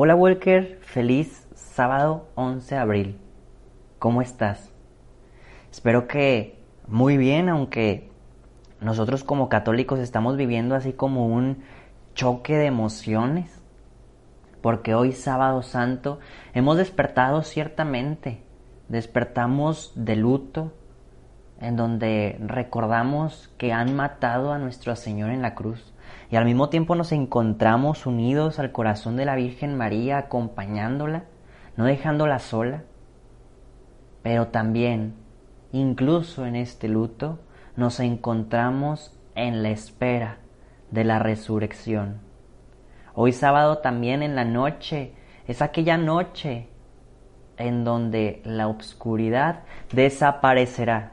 Hola Walker, feliz sábado 11 de abril. ¿Cómo estás? Espero que muy bien, aunque nosotros como católicos estamos viviendo así como un choque de emociones, porque hoy sábado santo hemos despertado ciertamente, despertamos de luto, en donde recordamos que han matado a nuestro Señor en la cruz y al mismo tiempo nos encontramos unidos al corazón de la Virgen María, acompañándola, no dejándola sola. Pero también, incluso en este luto, nos encontramos en la espera de la resurrección. Hoy sábado también en la noche, es aquella noche en donde la oscuridad desaparecerá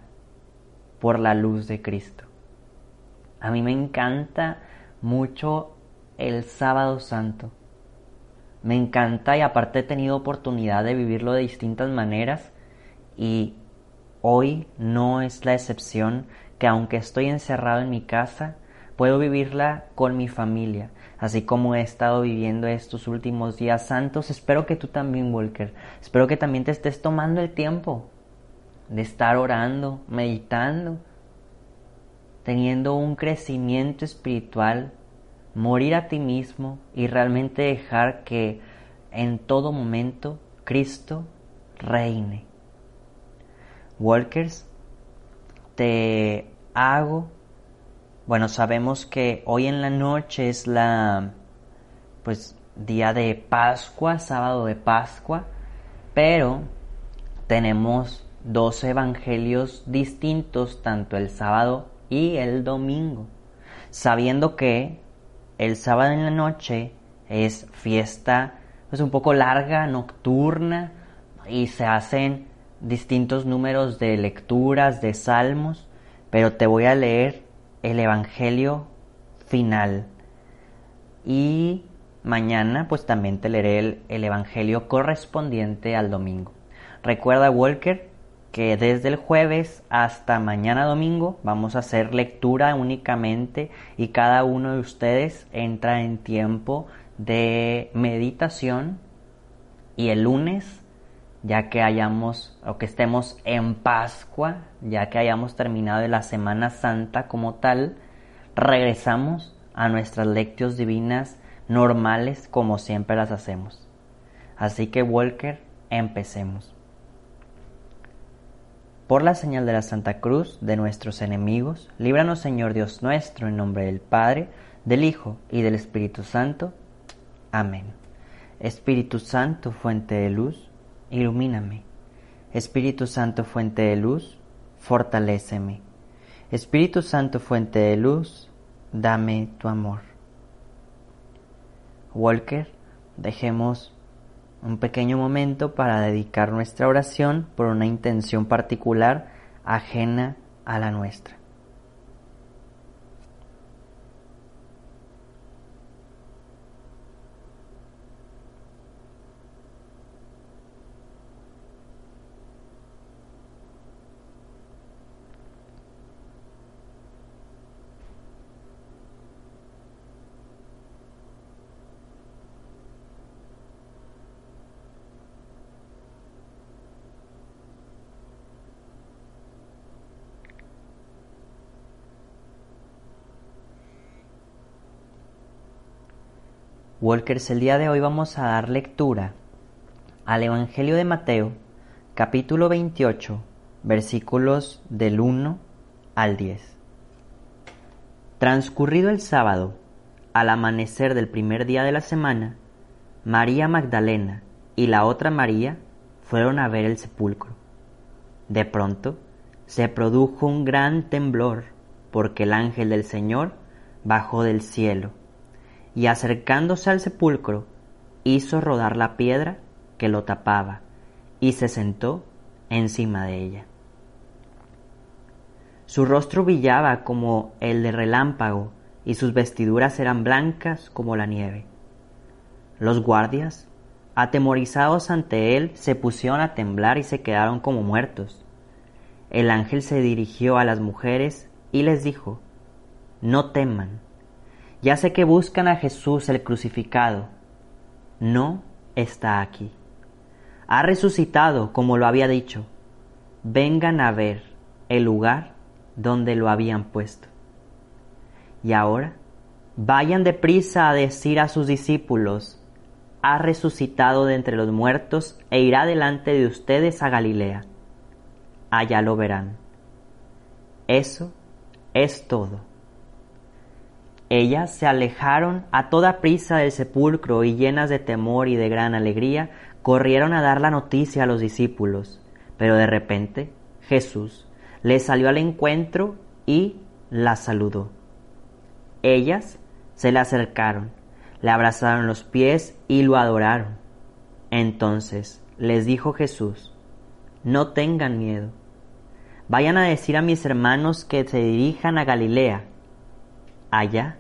por la luz de Cristo. A mí me encanta mucho el sábado santo. Me encanta y aparte he tenido oportunidad de vivirlo de distintas maneras y hoy no es la excepción que aunque estoy encerrado en mi casa, puedo vivirla con mi familia, así como he estado viviendo estos últimos días santos. Espero que tú también, Walker. Espero que también te estés tomando el tiempo de estar orando, meditando, teniendo un crecimiento espiritual, morir a ti mismo y realmente dejar que en todo momento Cristo reine. Walkers, te hago, bueno, sabemos que hoy en la noche es la, pues, día de Pascua, sábado de Pascua, pero tenemos dos evangelios distintos, tanto el sábado y el domingo, sabiendo que el sábado en la noche es fiesta pues un poco larga, nocturna, y se hacen distintos números de lecturas, de salmos, pero te voy a leer el Evangelio final. Y mañana pues también te leeré el, el Evangelio correspondiente al domingo. Recuerda, Walker, que desde el jueves hasta mañana domingo vamos a hacer lectura únicamente y cada uno de ustedes entra en tiempo de meditación y el lunes ya que hayamos o que estemos en Pascua, ya que hayamos terminado la Semana Santa como tal, regresamos a nuestras lecciones divinas normales como siempre las hacemos. Así que Walker, empecemos. Por la señal de la Santa Cruz de nuestros enemigos, líbranos Señor Dios nuestro, en nombre del Padre, del Hijo y del Espíritu Santo. Amén. Espíritu Santo, fuente de luz, ilumíname. Espíritu Santo, fuente de luz, fortaléceme. Espíritu Santo, fuente de luz, dame tu amor. Walker, dejemos un pequeño momento para dedicar nuestra oración por una intención particular ajena a la nuestra. Walkers, el día de hoy vamos a dar lectura al Evangelio de Mateo, capítulo 28, versículos del 1 al 10. Transcurrido el sábado, al amanecer del primer día de la semana, María Magdalena y la otra María fueron a ver el sepulcro. De pronto se produjo un gran temblor, porque el ángel del Señor bajó del cielo y acercándose al sepulcro, hizo rodar la piedra que lo tapaba, y se sentó encima de ella. Su rostro brillaba como el de relámpago, y sus vestiduras eran blancas como la nieve. Los guardias, atemorizados ante él, se pusieron a temblar y se quedaron como muertos. El ángel se dirigió a las mujeres y les dijo, No teman ya sé que buscan a Jesús el crucificado. No, está aquí. Ha resucitado como lo había dicho. Vengan a ver el lugar donde lo habían puesto. Y ahora, vayan deprisa a decir a sus discípulos, ha resucitado de entre los muertos e irá delante de ustedes a Galilea. Allá lo verán. Eso es todo. Ellas se alejaron a toda prisa del sepulcro y llenas de temor y de gran alegría, corrieron a dar la noticia a los discípulos. Pero de repente Jesús les salió al encuentro y la saludó. Ellas se le acercaron, le abrazaron los pies y lo adoraron. Entonces les dijo Jesús, no tengan miedo. Vayan a decir a mis hermanos que se dirijan a Galilea. Allá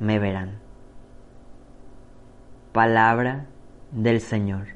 me verán. Palabra del Señor.